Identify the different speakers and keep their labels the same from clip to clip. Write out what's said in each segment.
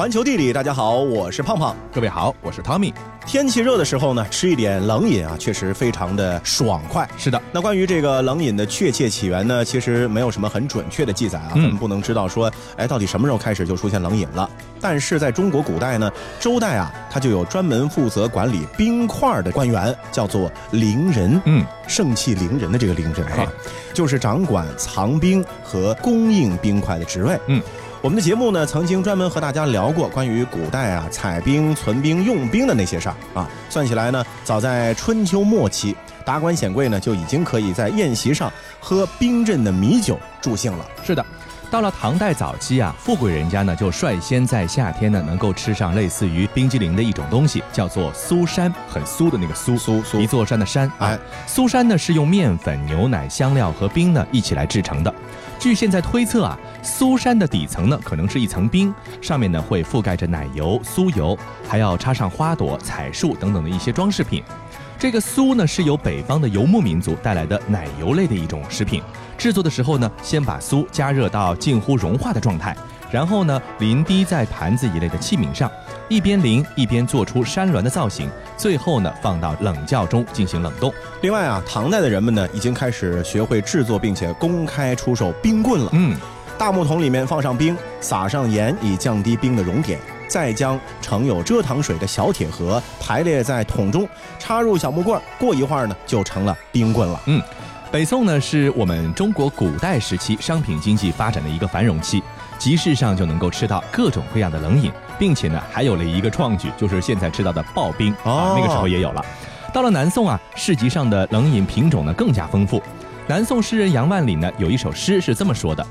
Speaker 1: 环球地理，大家好，我是胖胖。
Speaker 2: 各位好，我是 Tommy。
Speaker 1: 天气热的时候呢，吃一点冷饮啊，确实非常的爽快。
Speaker 2: 是的，
Speaker 1: 那关于这个冷饮的确切起源呢，其实没有什么很准确的记载啊，咱们不能知道说，哎，到底什么时候开始就出现冷饮了。但是在中国古代呢，周代啊，他就有专门负责管理冰块的官员，叫做陵人。嗯，盛气凌人的这个凌人啊，就是掌管藏冰和供应冰块的职位。嗯。我们的节目呢，曾经专门和大家聊过关于古代啊采兵、存兵、用兵的那些事儿啊。算起来呢，早在春秋末期，达官显贵呢就已经可以在宴席上喝冰镇的米酒助兴了。
Speaker 2: 是的，到了唐代早期啊，富贵人家呢就率先在夏天呢能够吃上类似于冰激凌的一种东西，叫做苏山，很酥的那个酥
Speaker 1: 酥酥，
Speaker 2: 一座山的山。哎，苏山呢是用面粉、牛奶、香料和冰呢一起来制成的。据现在推测啊，苏山的底层呢可能是一层冰，上面呢会覆盖着奶油、酥油，还要插上花朵、彩树等等的一些装饰品。这个酥呢是由北方的游牧民族带来的奶油类的一种食品。制作的时候呢，先把酥加热到近乎融化的状态，然后呢淋滴在盘子一类的器皿上。一边淋一边做出山峦的造型，最后呢放到冷窖中进行冷冻。
Speaker 1: 另外啊，唐代的人们呢已经开始学会制作并且公开出售冰棍了。嗯，大木桶里面放上冰，撒上盐以降低冰的熔点，再将盛有蔗糖水的小铁盒排列在桶中，插入小木棍，过一会儿呢就成了冰棍了。嗯，
Speaker 2: 北宋呢是我们中国古代时期商品经济发展的一个繁荣期。集市上就能够吃到各种各样的冷饮，并且呢，还有了一个创举，就是现在吃到的刨冰啊，那个时候也有了。到了南宋啊，市集上的冷饮品种呢更加丰富。南宋诗人杨万里呢有一首诗是这么说的：“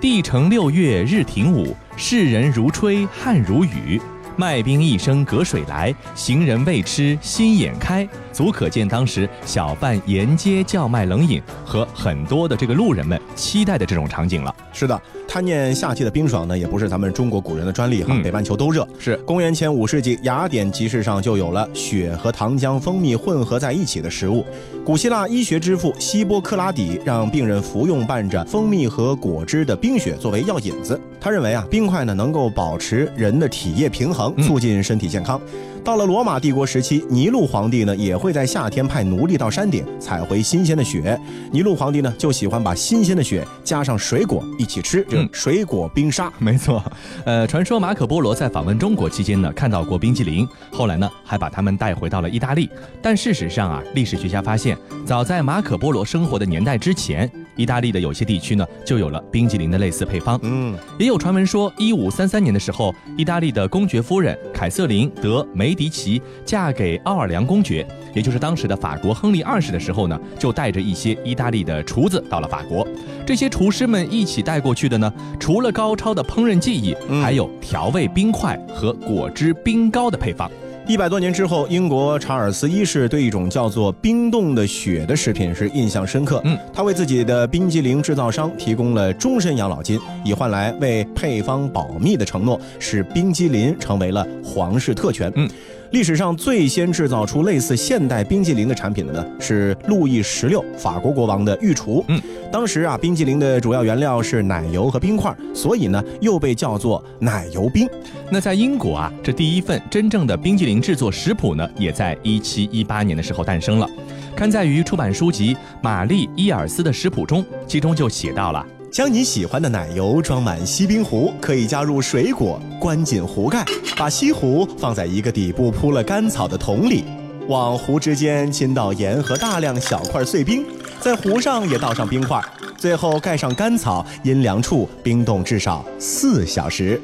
Speaker 2: 帝城六月日停午，世人如吹汗如雨。卖冰一声隔水来，行人未吃心眼开。”足可见当时小贩沿街叫卖冷饮和很多的这个路人们期待的这种场景了。
Speaker 1: 是的。贪念夏季的冰爽呢，也不是咱们中国古人的专利哈。北半球都热。
Speaker 2: 是
Speaker 1: 公元前五世纪，雅典集市上就有了雪和糖浆、蜂蜜混合在一起的食物。古希腊医学之父希波克拉底让病人服用伴着蜂蜜和果汁的冰雪作为药引子。他认为啊，冰块呢能够保持人的体液平衡，促进身体健康。到了罗马帝国时期，尼禄皇帝呢也会在夏天派奴隶到山顶采回新鲜的雪。尼禄皇帝呢就喜欢把新鲜的雪加上水果一起吃，这水果冰沙。
Speaker 2: 没错，呃，传说马可波罗在访问中国期间呢看到过冰激凌，后来呢还把他们带回到了意大利。但事实上啊，历史学家发现，早在马可波罗生活的年代之前。意大利的有些地区呢，就有了冰激凌的类似配方。嗯，也有传闻说，一五三三年的时候，意大利的公爵夫人凯瑟琳德梅迪奇嫁给奥尔良公爵，也就是当时的法国亨利二世的时候呢，就带着一些意大利的厨子到了法国。这些厨师们一起带过去的呢，除了高超的烹饪技艺，还有调味冰块和果汁冰糕的配方。
Speaker 1: 一百多年之后，英国查尔斯一世对一种叫做冰冻的雪的食品是印象深刻。嗯，他为自己的冰激凌制造商提供了终身养老金，以换来为配方保密的承诺，使冰激凌成为了皇室特权。嗯。历史上最先制造出类似现代冰激凌的产品的呢，是路易十六法国国王的御厨。嗯，当时啊，冰激凌的主要原料是奶油和冰块，所以呢，又被叫做奶油冰。
Speaker 2: 那在英国啊，这第一份真正的冰激凌制作食谱呢，也在一七一八年的时候诞生了，刊载于出版书籍《玛丽伊尔斯的食谱》中，其中就写到了。
Speaker 1: 将你喜欢的奶油装满锡冰壶，可以加入水果，关紧壶盖，把锡壶放在一个底部铺了干草的桶里，往壶之间倾倒盐和大量小块碎冰，在壶上也倒上冰块，最后盖上干草，阴凉处冰冻至少四小时。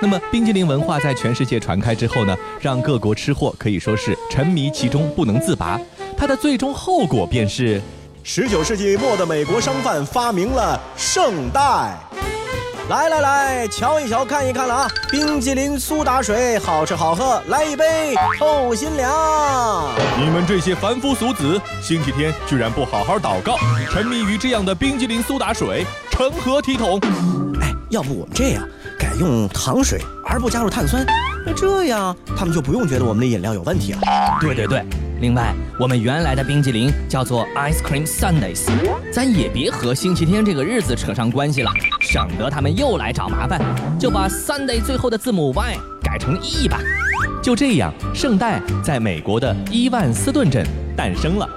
Speaker 2: 那么，冰激凌文化在全世界传开之后呢，让各国吃货可以说是沉迷其中不能自拔。它的最终后果便是。
Speaker 1: 十九世纪末的美国商贩发明了圣代，来来来，瞧一瞧，看一看了啊！冰激凌苏打水，好吃好喝，来一杯透心凉。
Speaker 2: 你们这些凡夫俗子，星期天居然不好好祷告，沉迷于这样的冰激凌苏打水，成何体统？
Speaker 1: 哎，要不我们这样，改用糖水，而不加入碳酸，那这样他们就不用觉得我们的饮料有问题了。
Speaker 2: 对对对。另外，我们原来的冰激凌叫做 Ice Cream Sundays，咱也别和星期天这个日子扯上关系了，省得他们又来找麻烦，就把 Sunday 最后的字母 Y 改成 E 吧。就这样，圣代在美国的伊万斯顿镇诞生了。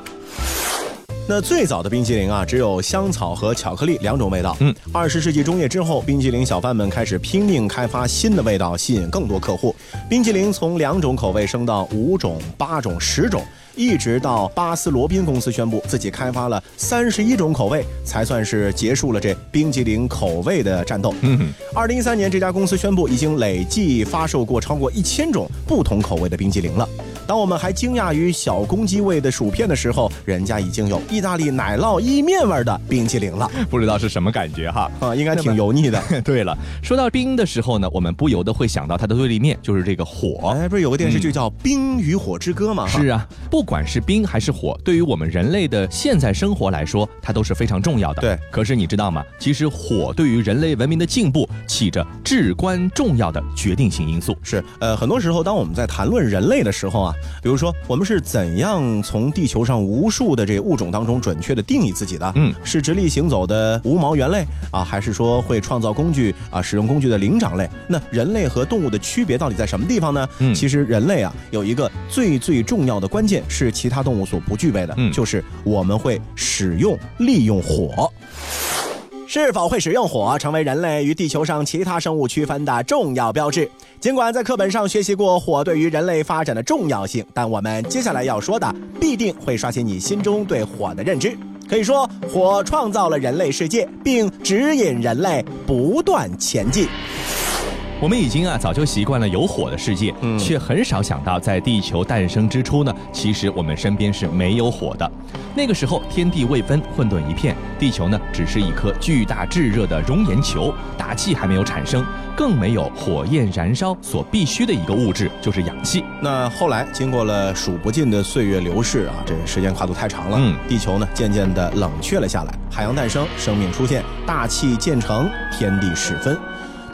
Speaker 1: 那最早的冰淇淋啊，只有香草和巧克力两种味道。嗯，二十世纪中叶之后，冰淇淋小贩们开始拼命开发新的味道，吸引更多客户。冰淇淋从两种口味升到五种、八种、十种。一直到巴斯罗宾公司宣布自己开发了三十一种口味，才算是结束了这冰激凌口味的战斗。嗯，二零一三年，这家公司宣布已经累计发售过超过一千种不同口味的冰激凌了。当我们还惊讶于小公鸡味的薯片的时候，人家已经有意大利奶酪意面味的冰淇淋了。
Speaker 2: 不知道是什么感觉哈？
Speaker 1: 啊，应该挺油腻的。
Speaker 2: 对了，说到冰的时候呢，我们不由得会想到它的对立面，就是这个火。
Speaker 1: 哎，不是有个电视剧叫《冰与火之歌》吗？
Speaker 2: 是啊，不。不管是冰还是火，对于我们人类的现在生活来说，它都是非常重要的。
Speaker 1: 对，
Speaker 2: 可是你知道吗？其实火对于人类文明的进步起着至关重要的决定性因素。
Speaker 1: 是，呃，很多时候当我们在谈论人类的时候啊，比如说我们是怎样从地球上无数的这个物种当中准确的定义自己的？嗯，是直立行走的无毛猿类啊，还是说会创造工具啊、使用工具的灵长类？那人类和动物的区别到底在什么地方呢？嗯，其实人类啊有一个最最重要的关键。是其他动物所不具备的，嗯，就是我们会使用、利用火。是否会使用火，成为人类与地球上其他生物区分的重要标志。尽管在课本上学习过火对于人类发展的重要性，但我们接下来要说的必定会刷新你心中对火的认知。可以说，火创造了人类世界，并指引人类不断前进。
Speaker 2: 我们已经啊早就习惯了有火的世界，却很少想到在地球诞生之初呢，其实我们身边是没有火的。那个时候天地未分，混沌一片，地球呢只是一颗巨大炙热的熔岩球，大气还没有产生，更没有火焰燃烧所必须的一个物质，就是氧气。
Speaker 1: 那后来经过了数不尽的岁月流逝啊，这时间跨度太长了，嗯，地球呢渐渐的冷却了下来，海洋诞生，生命出现，大气渐成，天地始分。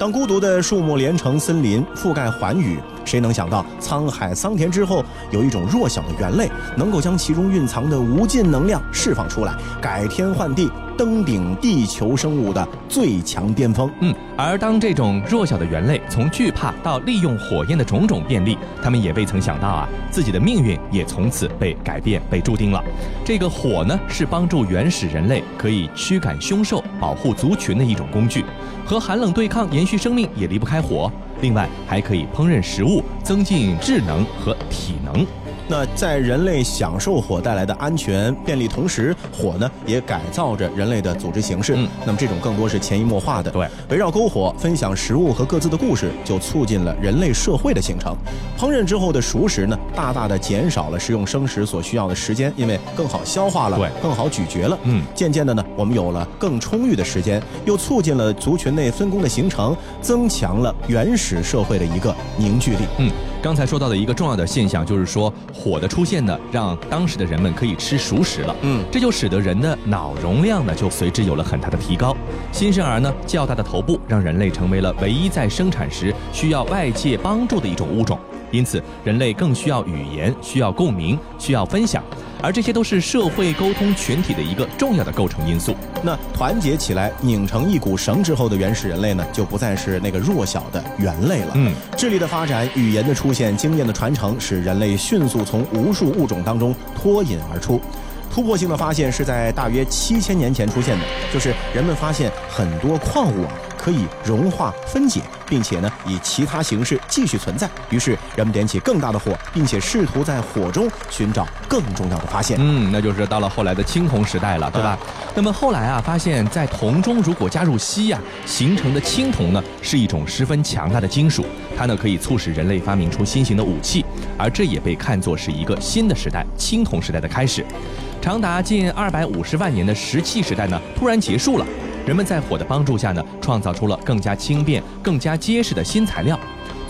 Speaker 1: 当孤独的树木连成森林，覆盖寰宇，谁能想到沧海桑田之后，有一种弱小的猿类，能够将其中蕴藏的无尽能量释放出来，改天换地，登顶地球生物的最强巅峰。
Speaker 2: 嗯，而当这种弱小的猿类从惧怕到利用火焰的种种便利，他们也未曾想到啊，自己的命运也从此被改变，被注定了。这个火呢，是帮助原始人类可以驱赶凶兽、保护族群的一种工具。和寒冷对抗、延续生命也离不开火，另外还可以烹饪食物、增进智能和体能。
Speaker 1: 那在人类享受火带来的安全便利同时，火呢也改造着人类的组织形式。嗯，那么这种更多是潜移默化的。
Speaker 2: 对，
Speaker 1: 围绕篝火分享食物和各自的故事，就促进了人类社会的形成。烹饪之后的熟食呢，大大的减少了食用生食所需要的时间，因为更好消化了，
Speaker 2: 对，
Speaker 1: 更好咀嚼了。嗯，渐渐的呢，我们有了更充裕的时间，又促进了族群内分工的形成，增强了原始社会的一个凝聚力。
Speaker 2: 嗯。刚才说到的一个重要的现象，就是说火的出现呢，让当时的人们可以吃熟食了。嗯，这就使得人的脑容量呢，就随之有了很大的提高。新生儿呢，较大的头部让人类成为了唯一在生产时需要外界帮助的一种物种。因此，人类更需要语言，需要共鸣，需要分享，而这些都是社会沟通群体的一个重要的构成因素。
Speaker 1: 那团结起来，拧成一股绳之后的原始人类呢，就不再是那个弱小的猿类了。嗯，智力的发展、语言的出现、经验的传承，使人类迅速从无数物种当中脱颖而出。突破性的发现是在大约七千年前出现的，就是人们发现很多矿物啊。可以融化分解，并且呢以其他形式继续存在。于是人们点起更大的火，并且试图在火中寻找更重要的发现。
Speaker 2: 嗯，那就是到了后来的青铜时代了，对吧？那么后来啊，发现，在铜中如果加入锡呀，形成的青铜呢，是一种十分强大的金属，它呢可以促使人类发明出新型的武器，而这也被看作是一个新的时代——青铜时代的开始。长达近二百五十万年的石器时代呢，突然结束了。人们在火的帮助下呢，创造出了更加轻便、更加结实的新材料。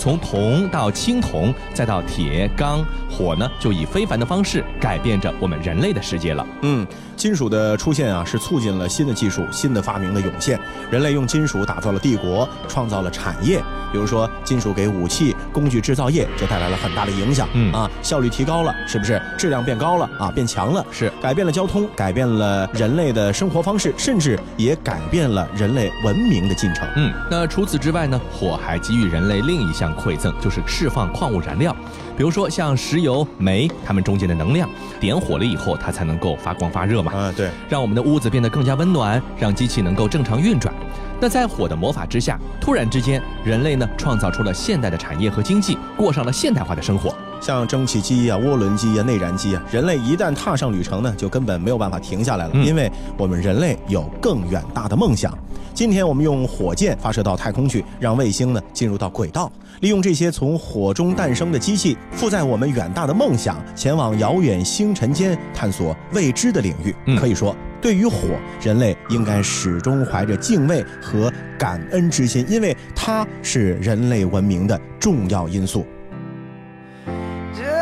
Speaker 2: 从铜到青铜，再到铁、钢、火呢，就以非凡的方式改变着我们人类的世界了。
Speaker 1: 嗯，金属的出现啊，是促进了新的技术、新的发明的涌现。人类用金属打造了帝国，创造了产业。比如说，金属给武器、工具制造业就带来了很大的影响。嗯啊，效率提高了，是不是？质量变高了啊，变强了，
Speaker 2: 是
Speaker 1: 改变了交通，改变了人类的生活方式，甚至也改变了人类文明的进程。
Speaker 2: 嗯，那除此之外呢？火还给予人类另一项馈赠，就是释放矿物燃料，比如说像石油、煤，它们中间的能量，点火了以后，它才能够发光发热嘛。
Speaker 1: 啊，对，
Speaker 2: 让我们的屋子变得更加温暖，让机器能够正常运转。那在火的魔法之下，突然之间，人类呢创造出了现代的产业和经济，过上了现代化的生活。
Speaker 1: 像蒸汽机呀、涡轮机呀、内燃机啊，人类一旦踏上旅程呢，就根本没有办法停下来了，因为我们人类有更远大的梦想。今天我们用火箭发射到太空去，让卫星呢进入到轨道，利用这些从火中诞生的机器，负载我们远大的梦想，前往遥远星辰间探索未知的领域。可以说，对于火，人类应该始终怀着敬畏和感恩之心，因为它是人类文明的重要因素。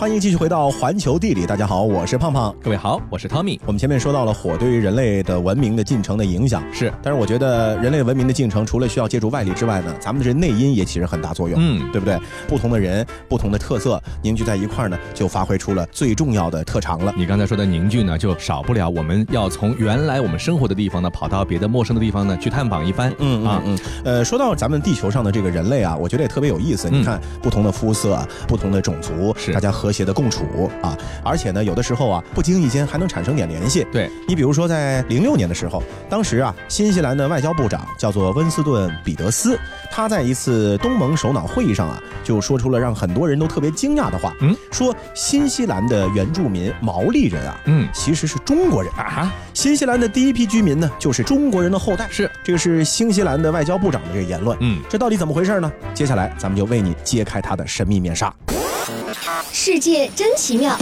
Speaker 1: 欢迎继续回到环球地理，大家好，我是胖胖。
Speaker 2: 各位好，我是 Tommy。
Speaker 1: 我们前面说到了火对于人类的文明的进程的影响，
Speaker 2: 是，
Speaker 1: 但是我觉得人类文明的进程，除了需要借助外力之外呢，咱们的这内因也起着很大作用，
Speaker 2: 嗯
Speaker 1: 对不对？不同的人、不同的特色凝聚在一块儿呢，就发挥出了最重要的特长了。
Speaker 2: 你刚才说的凝聚呢，就少不了我们要从原来我们生活的地方呢，跑到别的陌生的地方呢去探访一番。
Speaker 1: 嗯
Speaker 2: 啊
Speaker 1: 嗯嗯，呃，说到咱们地球上的这个人类啊，我觉得也特别有意思。你看，不同的肤色、不同的种族，
Speaker 2: 是
Speaker 1: 大家和谐的共处啊，而且呢，有的时候啊，不经意间还能产生点联系。
Speaker 2: 对，
Speaker 1: 你比如说，在零六年的时候，当时啊，新西兰的外交部长叫做温斯顿·彼得斯，他在一次东盟首脑会议上啊，就说出了让很多人都特别惊讶的话，
Speaker 2: 嗯，
Speaker 1: 说新西兰的原住民毛利人啊，
Speaker 2: 嗯
Speaker 1: 其实是中国人
Speaker 2: 啊，
Speaker 1: 新西兰的第一批居民呢，就是中国人的后代。
Speaker 2: 是，
Speaker 1: 这个是新西兰的外交部长的这个言论。
Speaker 2: 嗯，
Speaker 1: 这到底怎么回事呢？接下来咱们就为你揭开他的神秘面纱。
Speaker 3: 世界真奇妙。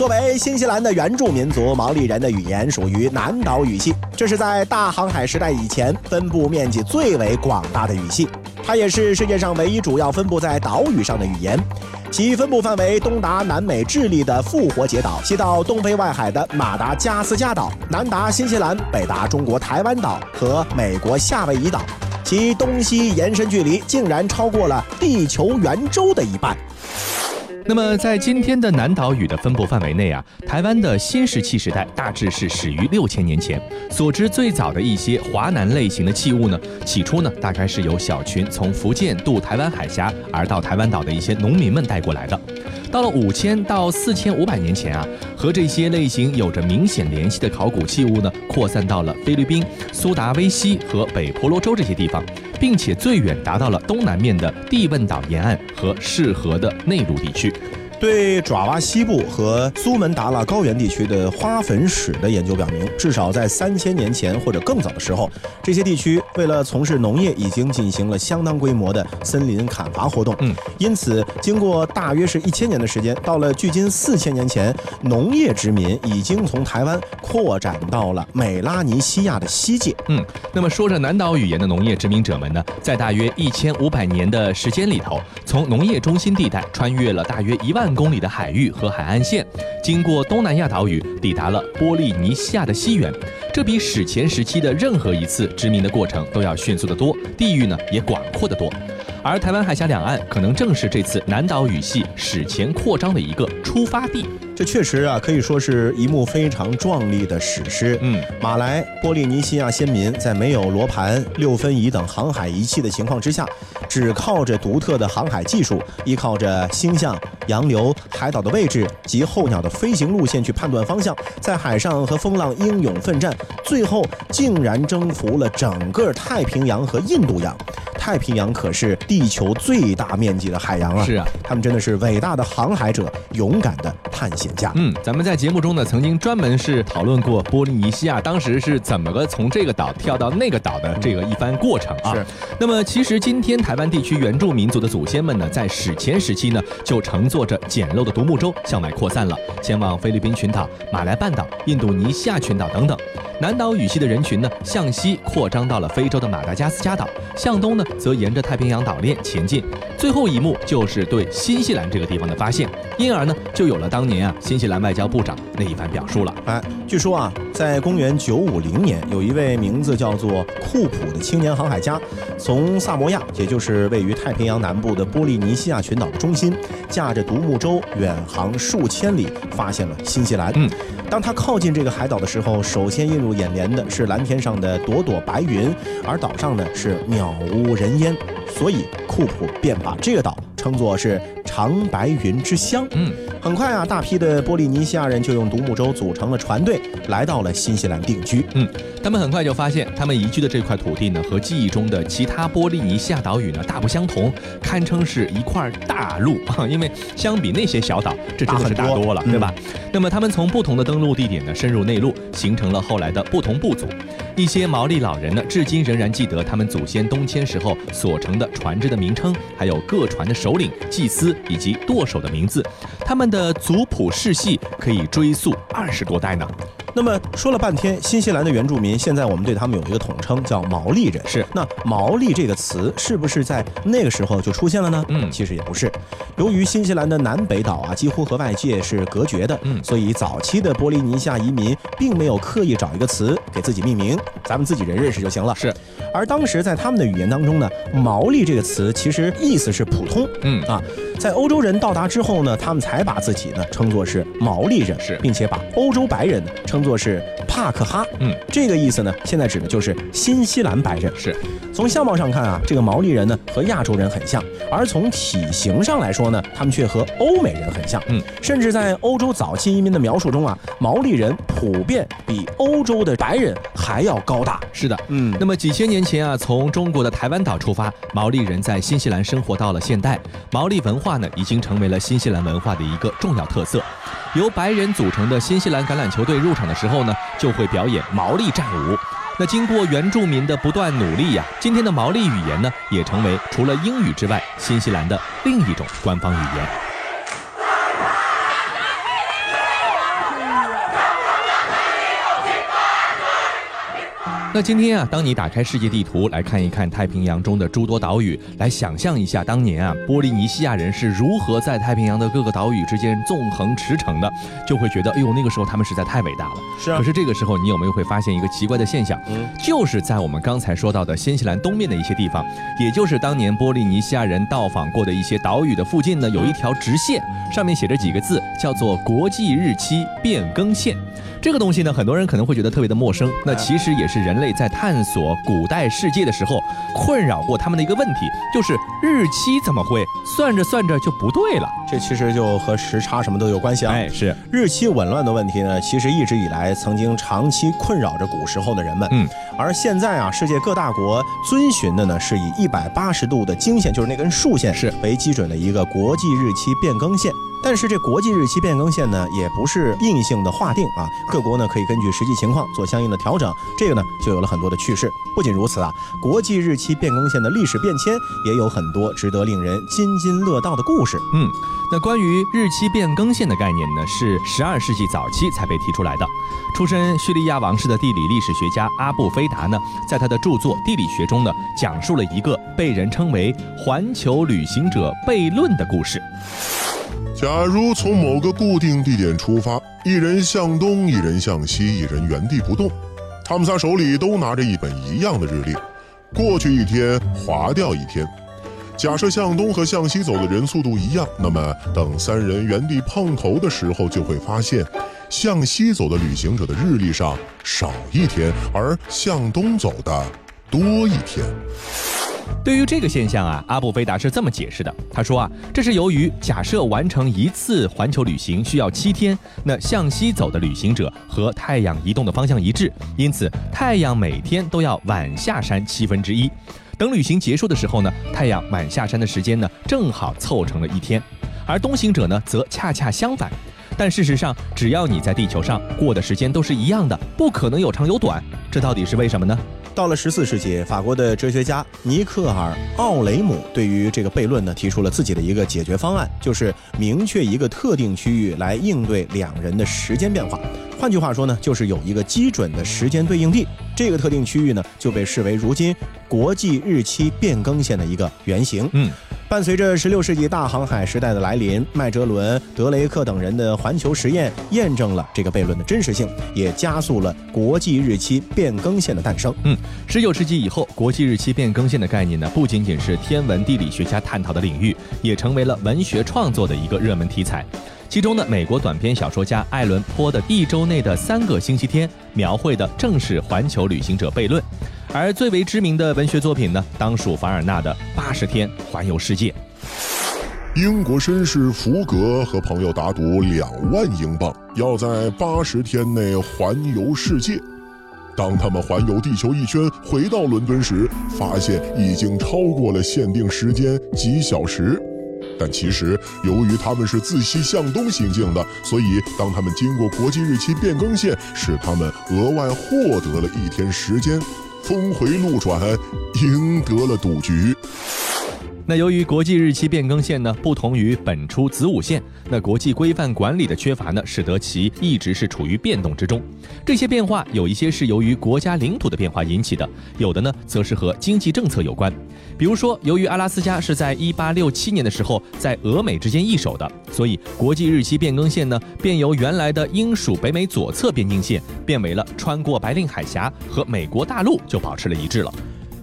Speaker 1: 作为新西兰的原住民族，毛利人的语言属于南岛语系，这是在大航海时代以前分布面积最为广大的语系。它也是世界上唯一主要分布在岛屿上的语言。其分布范围东达南美智利的复活节岛，西到东非外海的马达加斯加岛，南达新西兰，北达中国台湾岛和美国夏威夷岛。其东西延伸距离竟然超过了地球圆周的一半。
Speaker 2: 那么，在今天的南岛语的分布范围内啊，台湾的新石器时代大致是始于六千年前。所知最早的一些华南类型的器物呢，起初呢，大概是由小群从福建渡台湾海峡而到台湾岛的一些农民们带过来的。到了五千到四千五百年前啊，和这些类型有着明显联系的考古器物呢，扩散到了菲律宾、苏达威西和北婆罗洲这些地方。并且最远达到了东南面的地汶岛沿岸和适合的内陆地区。
Speaker 1: 对爪哇西部和苏门答腊高原地区的花粉史的研究表明，至少在三千年前或者更早的时候，这些地区为了从事农业，已经进行了相当规模的森林砍伐活动。嗯，因此，经过大约是一千年的时间，到了距今四千年前，农业殖民已经从台湾扩展到了美拉尼西亚的西界。
Speaker 2: 嗯，那么说着南岛语言的农业殖民者们呢，在大约一千五百年的时间里头，从农业中心地带穿越了大约一万。公里的海域和海岸线，经过东南亚岛屿，抵达了波利尼西亚的西缘。这比史前时期的任何一次殖民的过程都要迅速得多，地域呢也广阔得多。而台湾海峡两岸可能正是这次南岛语系史前扩张的一个出发地。
Speaker 1: 这确实啊，可以说是一幕非常壮丽的史诗。嗯，马来波利尼西亚先民在没有罗盘、六分仪等航海仪器的情况之下，只靠着独特的航海技术，依靠着星象、洋流、海岛的位置及候鸟的飞行路线去判断方向，在海上和风浪英勇奋战，最后竟然征服了整个太平洋和印度洋。太平洋可是地球最大面积的海洋啊！
Speaker 2: 是啊，
Speaker 1: 他们真的是伟大的航海者，勇敢的探险家。
Speaker 2: 嗯，咱们在节目中呢，曾经专门是讨论过波利尼西亚当时是怎么个从这个岛跳到那个岛的这个一番过程啊。
Speaker 1: 是。
Speaker 2: 那么，其实今天台湾地区原住民族的祖先们呢，在史前时期呢，就乘坐着简陋的独木舟向外扩散了，前往菲律宾群岛、马来半岛、印度尼西亚群岛等等。南岛语系的人群呢，向西扩张到了非洲的马达加斯加岛，向东呢，则沿着太平洋岛链前进。最后一幕就是对新西兰这个地方的发现，因而呢，就有了当年啊，新西兰外交部长那一番表述了。
Speaker 1: 哎，据说啊，在公元九五零年，有一位名字叫做库普的青年航海家，从萨摩亚，也就是位于太平洋南部的波利尼西亚群岛的中心，驾着独木舟远航数千里，发现了新西兰。嗯。当他靠近这个海岛的时候，首先映入眼帘的是蓝天上的朵朵白云，而岛上呢是渺无人烟，所以库普便把这个岛称作是。长白云之乡。嗯，很快啊，大批的波利尼西亚人就用独木舟组成了船队，来到了新西兰定居。
Speaker 2: 嗯，他们很快就发现，他们移居的这块土地呢，和记忆中的其他波利尼西亚岛屿呢大不相同，堪称是一块大陆啊！因为相比那些小岛，这真的是大多了，对吧？那么他们从不同的登陆地点呢，深入内陆，形成了后来的不同部族。一些毛利老人呢，至今仍然记得他们祖先东迁时候所乘的船只的名称，还有各船的首领、祭司。以及舵手的名字，他们的族谱世系可以追溯二十多代呢。
Speaker 1: 那么说了半天，新西兰的原住民，现在我们对他们有一个统称叫毛利人。
Speaker 2: 是，
Speaker 1: 那毛利这个词是不是在那个时候就出现了呢？嗯，其实也不是。由于新西兰的南北岛啊几乎和外界是隔绝的，嗯，所以早期的波利尼西亚移民并没有刻意找一个词给自己命名，咱们自己人认识就行了。
Speaker 2: 是。
Speaker 1: 而当时在他们的语言当中呢，毛利这个词其实意思是普通。嗯啊，在欧洲人到达之后呢，他们才把自己呢称作是毛利人，
Speaker 2: 是，
Speaker 1: 并且把欧洲白人称。作是帕克哈，嗯，这个意思呢，现在指的就是新西兰白人。
Speaker 2: 是，
Speaker 1: 从相貌上看啊，这个毛利人呢和亚洲人很像，而从体型上来说呢，他们却和欧美人很像。嗯，甚至在欧洲早期移民的描述中啊，毛利人普遍比欧洲的白人还要高大。
Speaker 2: 是的，嗯，那么几千年前啊，从中国的台湾岛出发，毛利人在新西兰生活到了现代，毛利文化呢已经成为了新西兰文化的一个重要特色。由白人组成的新西兰橄榄球队入场的时候呢，就会表演毛利战舞。那经过原住民的不断努力呀，今天的毛利语言呢，也成为除了英语之外，新西兰的另一种官方语言。那今天啊，当你打开世界地图来看一看太平洋中的诸多岛屿，来想象一下当年啊，波利尼西亚人是如何在太平洋的各个岛屿之间纵横驰骋的，就会觉得，哎呦，那个时候他们实在太伟大了。
Speaker 1: 是啊
Speaker 2: 可是这个时候，你有没有会发现一个奇怪的现象？
Speaker 1: 嗯
Speaker 2: 就是在我们刚才说到的新西兰东面的一些地方，也就是当年波利尼西亚人到访过的一些岛屿的附近呢，有一条直线，上面写着几个字，叫做国际日期变更线。这个东西呢，很多人可能会觉得特别的陌生，那其实也是人类在探索古代世界的时候困扰过他们的一个问题，就是日期怎么会算着算着就不对了？
Speaker 1: 这其实就和时差什么都有关系啊。
Speaker 2: 哎，是，
Speaker 1: 日期紊乱的问题呢，其实一直以来曾经长期困扰着古时候的人们。
Speaker 2: 嗯，
Speaker 1: 而现在啊，世界各大国遵循的呢是以一百八十度的经线，就是那根竖线
Speaker 2: 是
Speaker 1: 为基准的一个国际日期变更线。但是这国际日期变更线呢，也不是硬性的划定啊，各国呢可以根据实际情况做相应的调整。这个呢就有了很多的趣事。不仅如此啊，国际日期变更线的历史变迁也有很多值得令人津津乐道的故事。
Speaker 2: 嗯，那关于日期变更线的概念呢，是十二世纪早期才被提出来的。出身叙利亚王室的地理历史学家阿布菲达呢，在他的著作《地理学》中呢，讲述了一个被人称为“环球旅行者悖论”的故事。
Speaker 4: 假如从某个固定地点出发，一人向东，一人向西，一人原地不动，他们仨手里都拿着一本一样的日历，过去一天，划掉一天。假设向东和向西走的人速度一样，那么等三人原地碰头的时候，就会发现，向西走的旅行者的日历上少一天，而向东走的多一天。
Speaker 2: 对于这个现象啊，阿布菲达是这么解释的。他说啊，这是由于假设完成一次环球旅行需要七天，那向西走的旅行者和太阳移动的方向一致，因此太阳每天都要晚下山七分之一。等旅行结束的时候呢，太阳晚下山的时间呢，正好凑成了一天，而东行者呢，则恰恰相反。但事实上，只要你在地球上过的时间都是一样的，不可能有长有短。这到底是为什么呢？
Speaker 1: 到了十四世纪，法国的哲学家尼克尔·奥雷姆对于这个悖论呢，提出了自己的一个解决方案，就是明确一个特定区域来应对两人的时间变化。换句话说呢，就是有一个基准的时间对应地，这个特定区域呢，就被视为如今国际日期变更线的一个原型。
Speaker 2: 嗯。
Speaker 1: 伴随着16世纪大航海时代的来临，麦哲伦、德雷克等人的环球实验验证了这个悖论的真实性，也加速了国际日期变更线的诞生。
Speaker 2: 嗯，十九世纪以后，国际日期变更线的概念呢，不仅仅是天文地理学家探讨的领域，也成为了文学创作的一个热门题材。其中呢，美国短篇小说家艾伦坡的《一周内的三个星期天》描绘的正是环球旅行者悖论，而最为知名的文学作品呢，当属凡尔纳的《八十天环游世界》。
Speaker 4: 英国绅士福格和朋友打赌两万英镑，要在八十天内环游世界。当他们环游地球一圈，回到伦敦时，发现已经超过了限定时间几小时。但其实，由于他们是自西向东行进的，所以当他们经过国际日期变更线，使他们额外获得了一天时间，峰回路转，赢得了赌局。
Speaker 2: 那由于国际日期变更线呢不同于本初子午线，那国际规范管理的缺乏呢，使得其一直是处于变动之中。这些变化有一些是由于国家领土的变化引起的，有的呢则是和经济政策有关。比如说，由于阿拉斯加是在1867年的时候在俄美之间易手的，所以国际日期变更线呢便由原来的英属北美左侧边境线变为了穿过白令海峡和美国大陆就保持了一致了。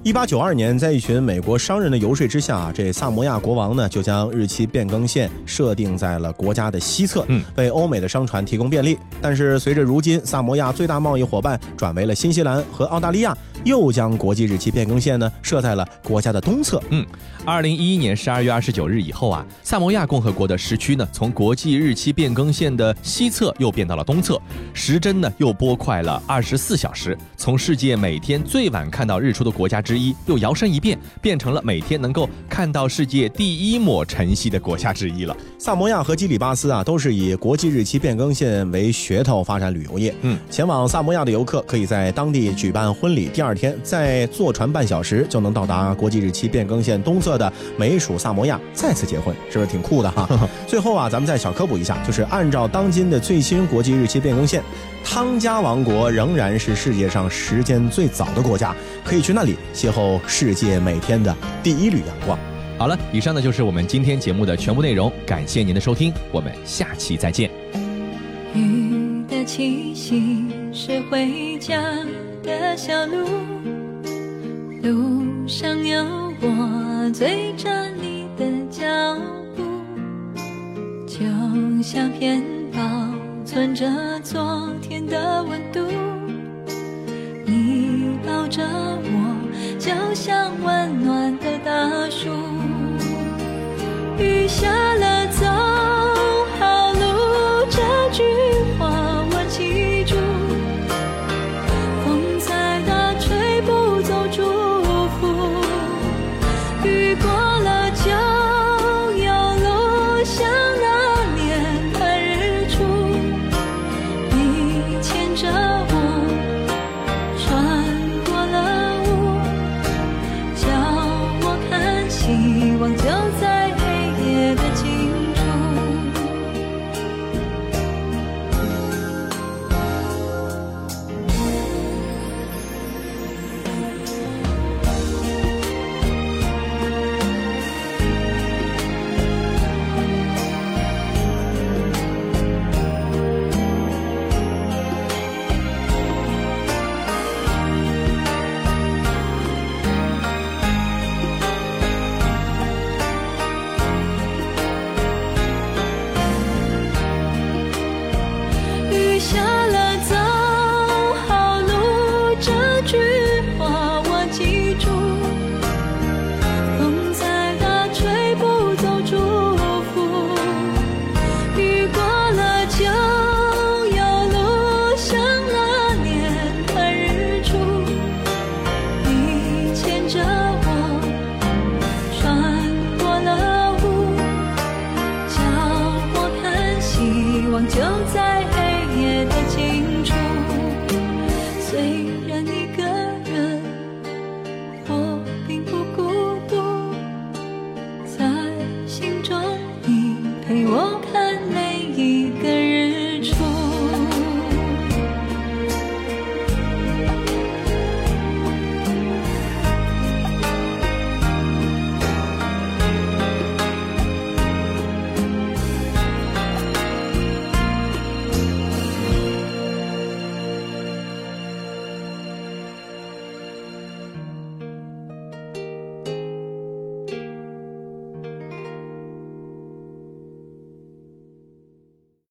Speaker 1: 一八九二年，在一群美国商人的游说之下，这萨摩亚国王呢就将日期变更线设定在了国家的西侧，
Speaker 2: 嗯，
Speaker 1: 为欧美的商船提供便利。但是随着如今萨摩亚最大贸易伙伴转为了新西兰和澳大利亚，又将国际日期变更线呢设在了国家的东侧。
Speaker 2: 嗯，二零一一年十二月二十九日以后啊，萨摩亚共和国的时区呢从国际日期变更线的西侧又变到了东侧，时针呢又拨快了二十四小时，从世界每天最晚看到日出的国家之一，又摇身一变，变成了每天能够看到世界第一抹晨曦的国家之一了。
Speaker 1: 萨摩亚和基里巴斯啊，都是以国际日期变更线为噱头发展旅游业。
Speaker 2: 嗯，
Speaker 1: 前往萨摩亚的游客可以在当地举办婚礼，第二天，再坐船半小时就能到达国际日期变更线东侧的美属萨摩亚，再次结婚，是不是挺酷的哈？最后啊，咱们再小科普一下，就是按照当今的最新国际日期变更线，汤加王国仍然是世界上时间最早的国家，可以去那里邂逅世界每天的第一缕阳光。
Speaker 2: 好了，以上呢就是我们今天节目的全部内容，感谢您的收听，我们下期再见。
Speaker 5: 雨的气息是回家的小路，路上有我追着你的脚步，就像片保存着昨天的温度你抱着我就像温暖的大树。雨下了